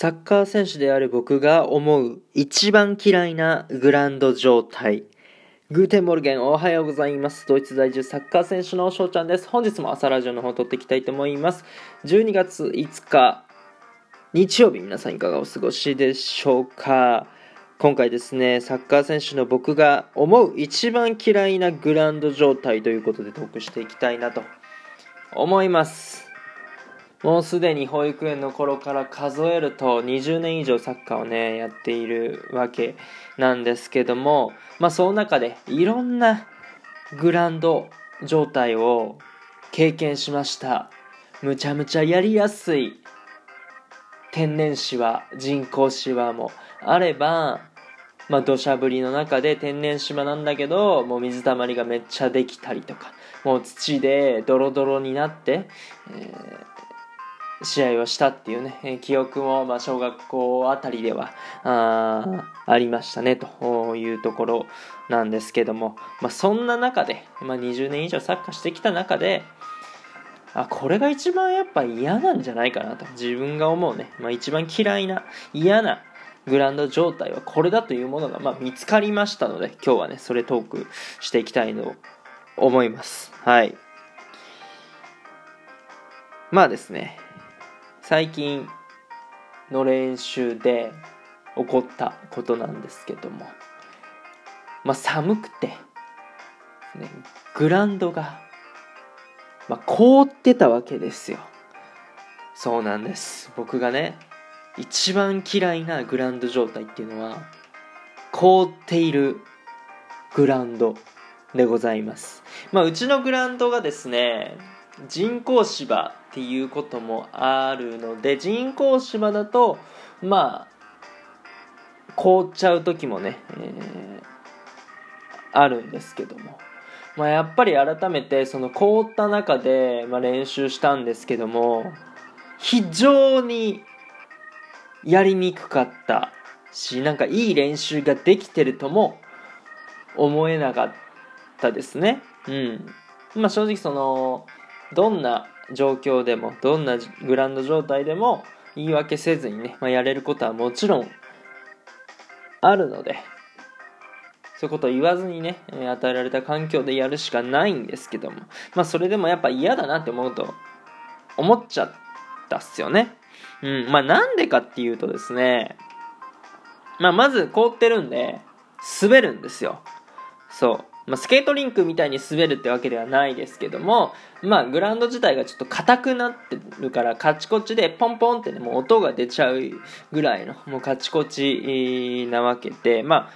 サッカー選手である僕が思う一番嫌いなグランド状態。 Guten Morgen おはようございます。ドイツ在住サッカー選手の翔ちゃんです。本日も朝ラジオの方を録っていきたいと思います。12月5日、日曜日皆さんいかがお過ごしでしょうか今回ですね、サッカー選手の僕が思う一番嫌いなグランド状態ということでトークしていきたいなと思います。もうすでに保育園の頃から数えると20年以上サッカーをねやっているわけなんですけどもまあその中でいろんなグランド状態を経験しました。むちゃむちゃやりやすい天然芝人工芝も。あればまあ土砂降りの中で天然芝なんだけどもう水たまりがめっちゃできたりとかもう土でドロドロになって、えー試合をしたっていうね、記憶も、ま、小学校あたりではあありましたねというところなんですけども、まあ、そんな中で、まあ、20年以上サッカーしてきた中であこれが一番やっぱ嫌なんじゃないかなと自分が思うね、まあ、一番嫌いな嫌なグランド状態はこれだというものが、ま、見つかりましたので今日はねそれトークしていきたいと思います。はい。まあですね最近の練習で起こったことなんですけども、まあ、寒くて、ね、グラウンドが、まあ、凍ってたわけですよ。そうなんです。僕がね一番嫌いなグラウンド状態っていうのは凍っているグラウンドでございます。まあうちのグラウンドがですね人工芝っていうこともあるので人工芝だとまあ凍っちゃう時もね、えー、あるんですけども、まあ、やっぱり改めてその凍った中で、まあ、練習したんですけども非常にやりにくかったしなんかいい練習ができてるとも思えなかったですね。うんまあ、正直そのどんな状況でもどんなグラウンド状態でも言い訳せずにね、まあ、やれることはもちろんあるのでそういうことを言わずにね与えられた環境でやるしかないんですけどもまあそれでもやっぱ嫌だなって思うと思っちゃったっすよね。うんまあなんでかっていうとですねまあまず凍ってるんで滑るんですよ。そう。まあ、スケートリンクみたいに滑るってわけではないですけども、まあ、グラウンド自体がちょっと硬くなってるからカチコチでポンポンってねもう音が出ちゃうぐらいのもうカチコチなわけでまあ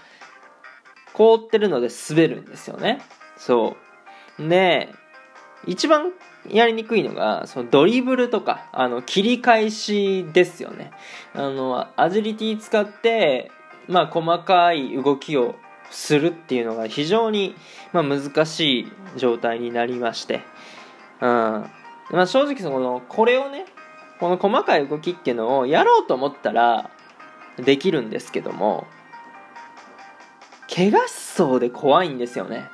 凍ってるので滑るんですよね。そう。で一番やりにくいのがそのドリブルとかあの切り返しですよね。あのアジリティ使ってまあ細かい動きをするっていうのが非常に、まあ、難しい状態になりまして、うん。まあ、正直そのこれをねこの細かい動きっていうのをやろうと思ったらできるんですけども怪我しそうで怖いんですよね。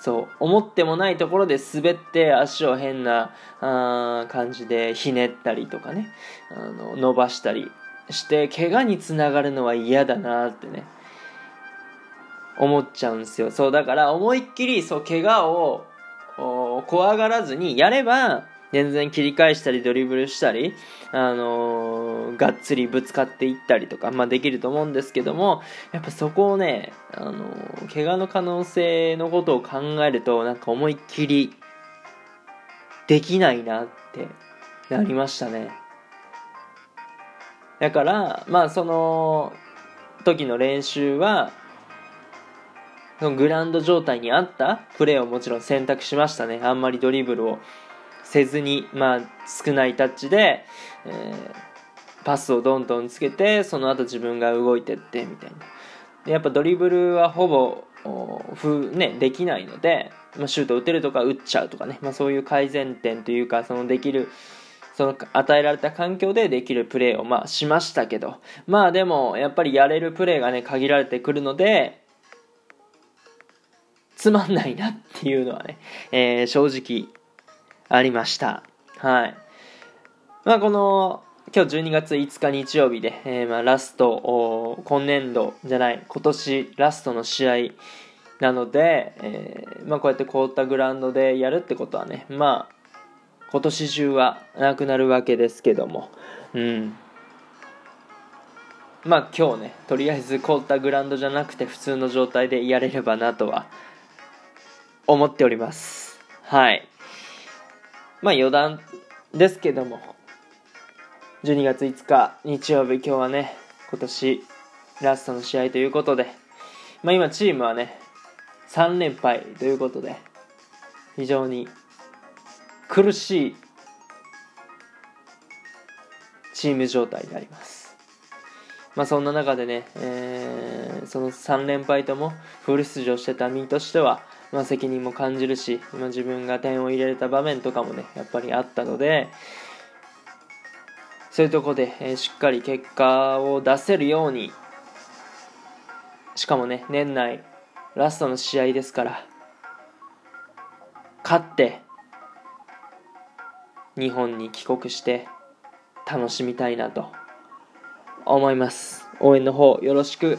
そう。思ってもないところで滑って足を変なあ感じでひねったりとかね。あの伸ばしたりして怪我につながるのは嫌だなってね。思っちゃうんですよ。そう、だから思いっきり、そう、怪我を怖がらずにやれば、全然切り返したりドリブルしたり、あのー、がっつりぶつかっていったりとか、まあ、できると思うんですけども、やっぱそこをね、あのー、怪我の可能性のことを考えると、なんか思いっきりできないなってなりましたね。だから、まあその時の練習は、そのグラウンド状態に合ったプレーをもちろん選択しましたね。あんまりドリブルをせずに、まあ、少ないタッチで、えー、パスをどんどんつけて、その後自分が動いてってみたいな。でやっぱドリブルはほぼふ、ね、できないので、まあ、シュート打てるとか打っちゃうとかね、まあ、そういう改善点というかそのできるその与えられた環境でできるプレーをまあしましたけどまあでもやっぱりやれるプレーがね限られてくるのでつまんないなっていうのはね、えー、正直ありました。はい。まあこの今日12月5日日曜日で、えー、まあラスト今年度じゃない今年ラストの試合なので、えー、まあ、こうやって凍ったグラウンドでやるってことはねまあ今年中はなくなるわけですけどもうんまあ今日ねとりあえず凍ったグラウンドじゃなくて普通の状態でやれればなとは思っております。はい。まあ余談ですけども。12月5日日曜日今日はね今年ラストの試合ということで。まあ今チームはね3連敗ということで非常に苦しいチーム状態であります。まあそんな中でね、えー、その3連敗ともフル出場してた身としてはまあ、責任も感じるし今自分が点を入れた場面とかもねやっぱりあったのでそういうとこで、えー、しっかり結果を出せるようにしかもね年内ラストの試合ですから勝って日本に帰国して楽しみたいなと思います。応援の方よろしく。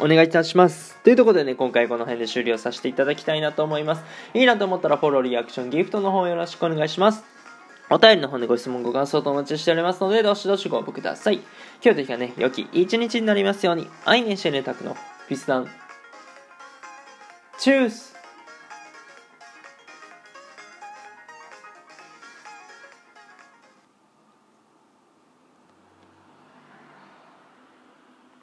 お願いいたします。というところでね、今回この辺で終了させていただきたいなと思います。いいなと思ったらフォロー、リアクション、ギフトの方よろしくお願いします。お便りの方でご質問、ご感想とお待ちしておりますので、どしどしご応募ください。今日という日がね、良き一日になりますように、愛年しねたくのピスダン。チュース